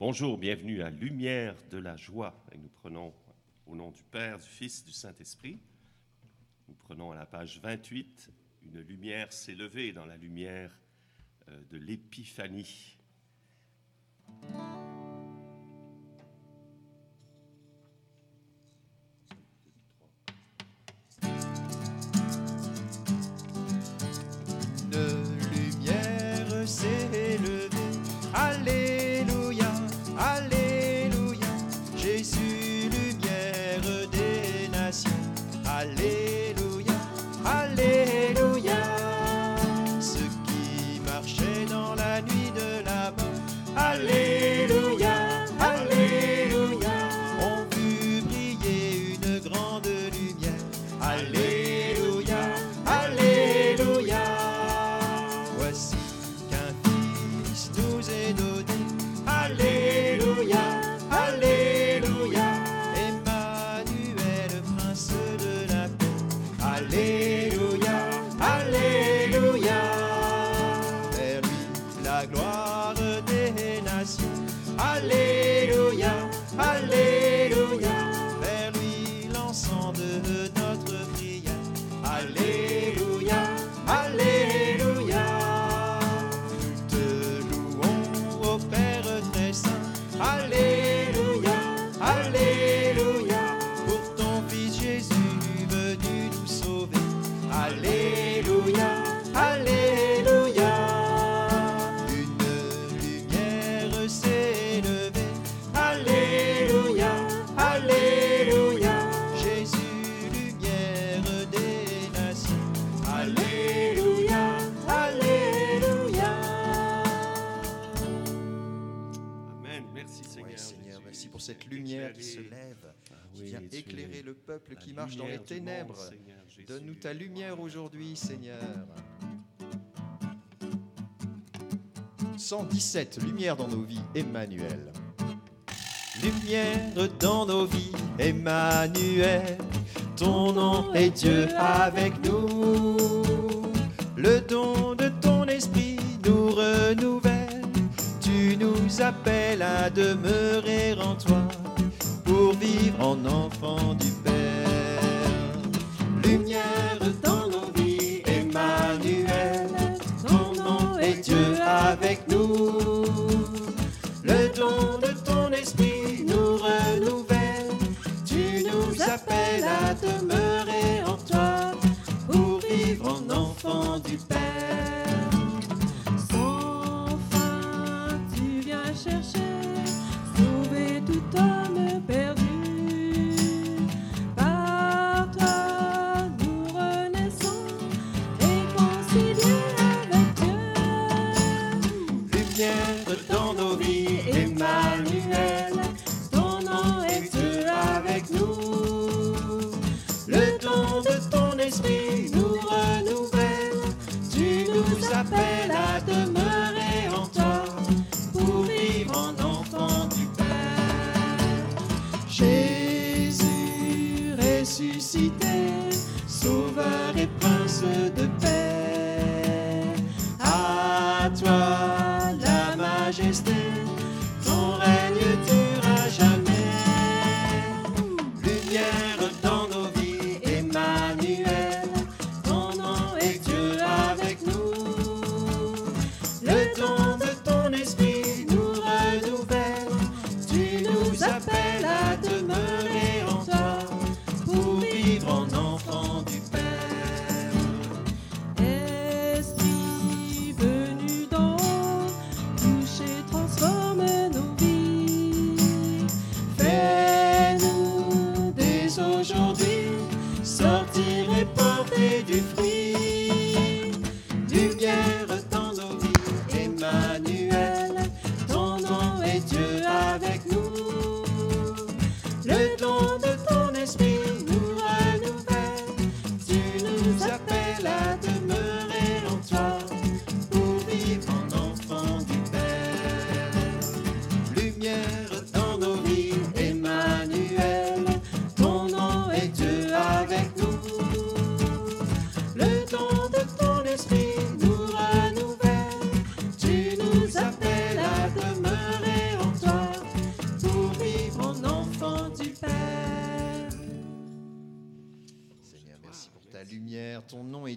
Bonjour, bienvenue à Lumière de la joie. Et nous prenons au nom du Père, du Fils, du Saint-Esprit. Nous prenons à la page 28, une lumière s'est levée dans la lumière euh, de l'Épiphanie. Qui marche dans les ténèbres. Donne-nous ta lumière aujourd'hui, Seigneur. 117, lumière dans nos vies, Emmanuel. Lumière dans nos vies, Emmanuel. Ton nom est Dieu avec nous. Le don de ton esprit nous renouvelle. Appelles à demeurer en toi pour vivre en enfant du Père. Lumière nous appelle à demain.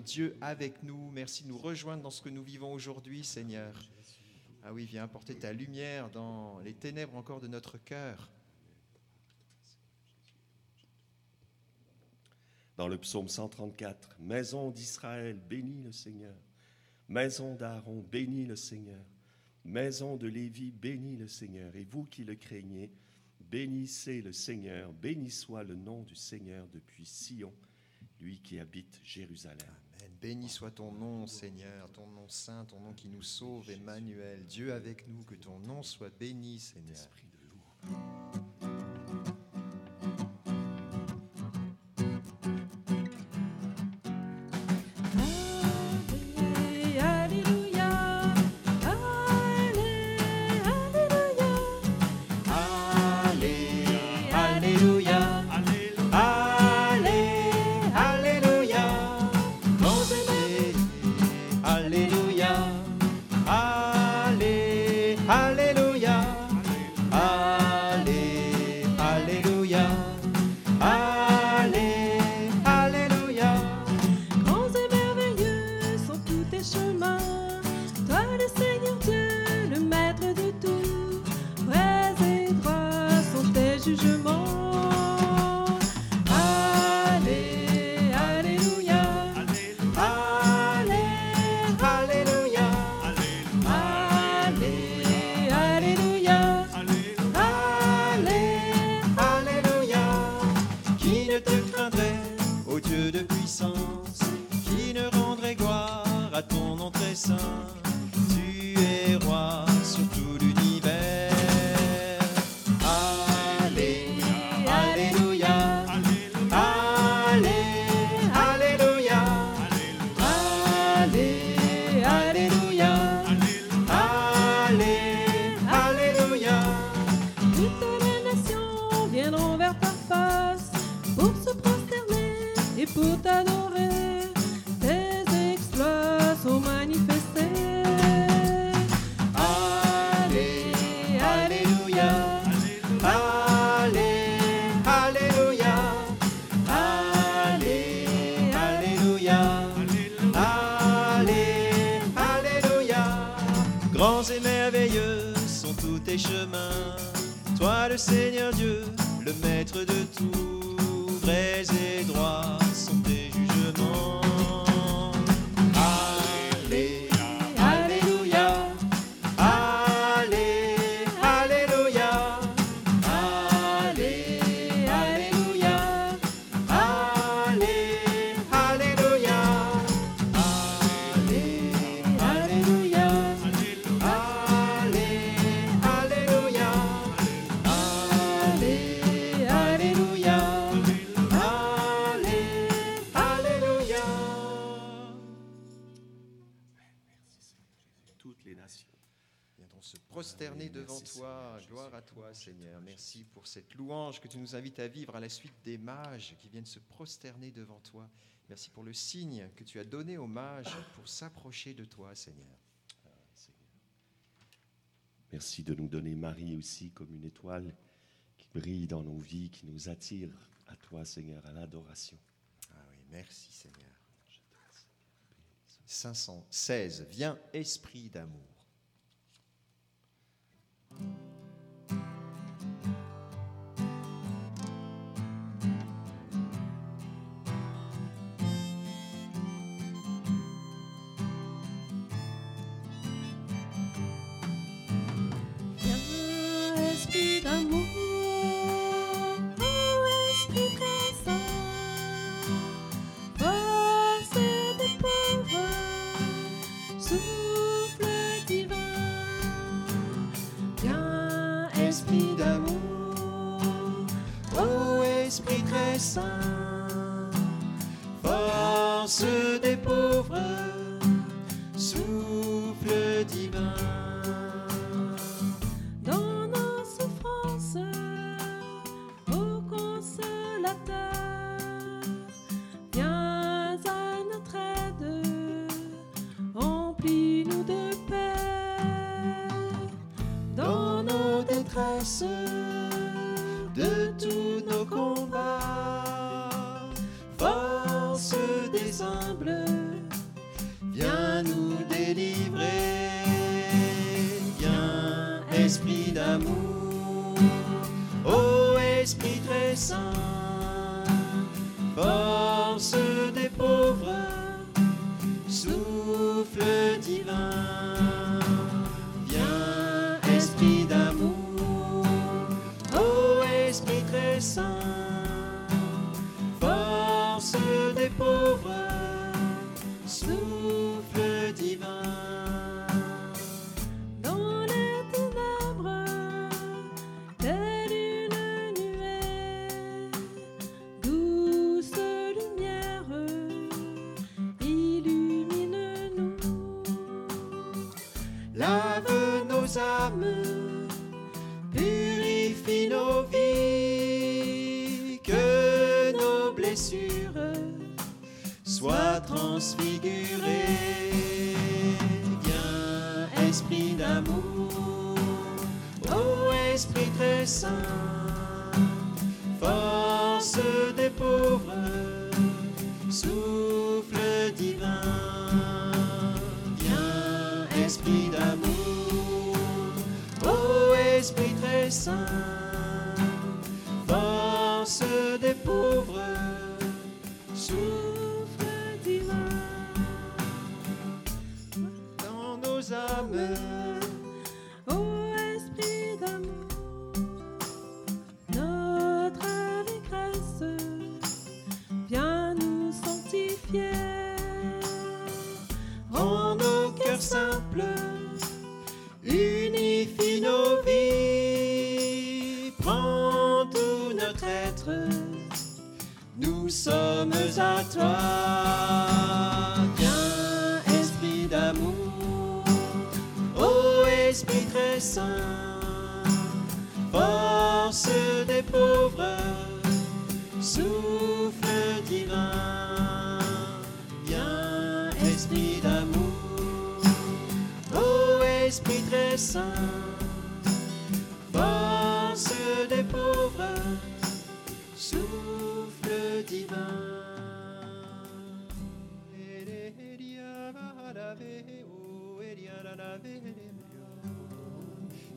Dieu avec nous. Merci de nous rejoindre dans ce que nous vivons aujourd'hui, Seigneur. Ah oui, viens apporter ta lumière dans les ténèbres encore de notre cœur. Dans le psaume 134, Maison d'Israël, bénis le Seigneur. Maison d'Aaron, bénis le Seigneur. Maison de Lévi, bénis le Seigneur. Et vous qui le craignez, bénissez le Seigneur. Béni soit le nom du Seigneur depuis Sion, lui qui habite Jérusalem. Béni soit ton nom, Seigneur, ton nom saint, ton nom qui nous sauve, Emmanuel. Dieu avec nous, que ton nom soit béni, Seigneur. That. Prosterner devant Merci, toi. Seigneur. Gloire à toi, Seigneur. Merci pour cette louange que tu nous invites à vivre à la suite des mages qui viennent se prosterner devant toi. Merci pour le signe que tu as donné aux mages pour s'approcher de toi, Seigneur. Seigneur. Merci de nous donner Marie aussi comme une étoile qui brille dans nos vies, qui nous attire à toi, Seigneur, à l'adoration. Ah oui, merci, Seigneur. 516. Viens, esprit d'amour. Esprit très purifie nos vies, que nos blessures soient transfigurées. Viens, Esprit d'amour, ô Esprit très saint, force des pauvres, souffle Esprit très saint, force des souffle force des pauvres, souffle divin. Viens, Esprit d'amour, ô Esprit très saint, force des pauvres, souffle divin.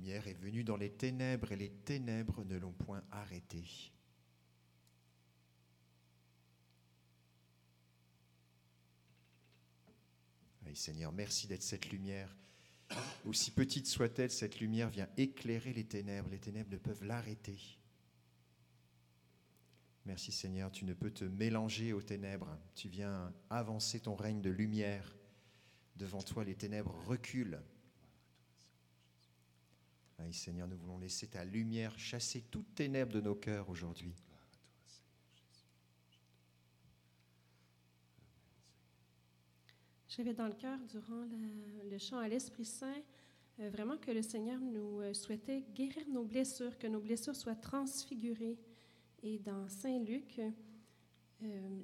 lumière est venue dans les ténèbres et les ténèbres ne l'ont point arrêtée. Oui, Seigneur, merci d'être cette lumière. Aussi petite soit-elle, cette lumière vient éclairer les ténèbres. Les ténèbres ne peuvent l'arrêter. Merci Seigneur, tu ne peux te mélanger aux ténèbres. Tu viens avancer ton règne de lumière. Devant toi, les ténèbres reculent. Oui, Seigneur, nous voulons laisser ta lumière chasser toutes ténèbres de nos cœurs aujourd'hui. J'avais dans le cœur, durant le chant à l'Esprit Saint, euh, vraiment que le Seigneur nous euh, souhaitait guérir nos blessures, que nos blessures soient transfigurées. Et dans Saint Luc, euh,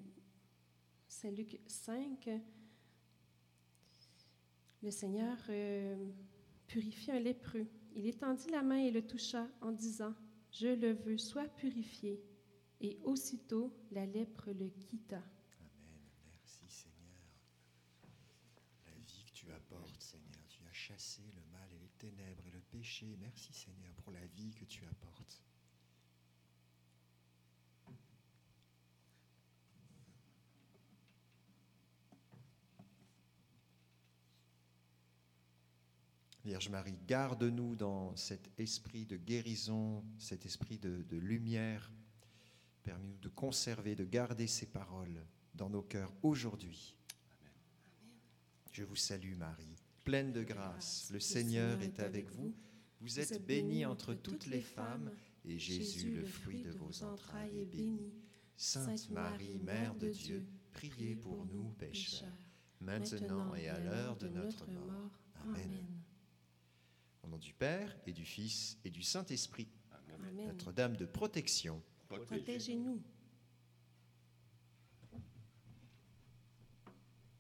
Saint Luc 5, le Seigneur purifie un lépreux. Il étendit la main et le toucha en disant, Je le veux, sois purifié. Et aussitôt, la lèpre le quitta. Amen. Merci Seigneur. La vie que tu apportes, Seigneur. Tu as chassé le mal et les ténèbres et le péché. Merci Seigneur pour la vie que tu apportes. Vierge Marie, garde-nous dans cet esprit de guérison, cet esprit de, de lumière. Permets-nous de conserver, de garder ces paroles dans nos cœurs aujourd'hui. Je vous salue Marie, pleine de grâce. Le Seigneur est avec vous. Vous êtes bénie entre toutes les femmes, et Jésus, le fruit de vos entrailles, est béni. Sainte Marie, Mère de Dieu, priez pour nous pécheurs, maintenant et à l'heure de notre mort. Amen. Au nom du Père et du Fils et du Saint-Esprit. Notre-Dame de protection, Protégez Protégez-nous.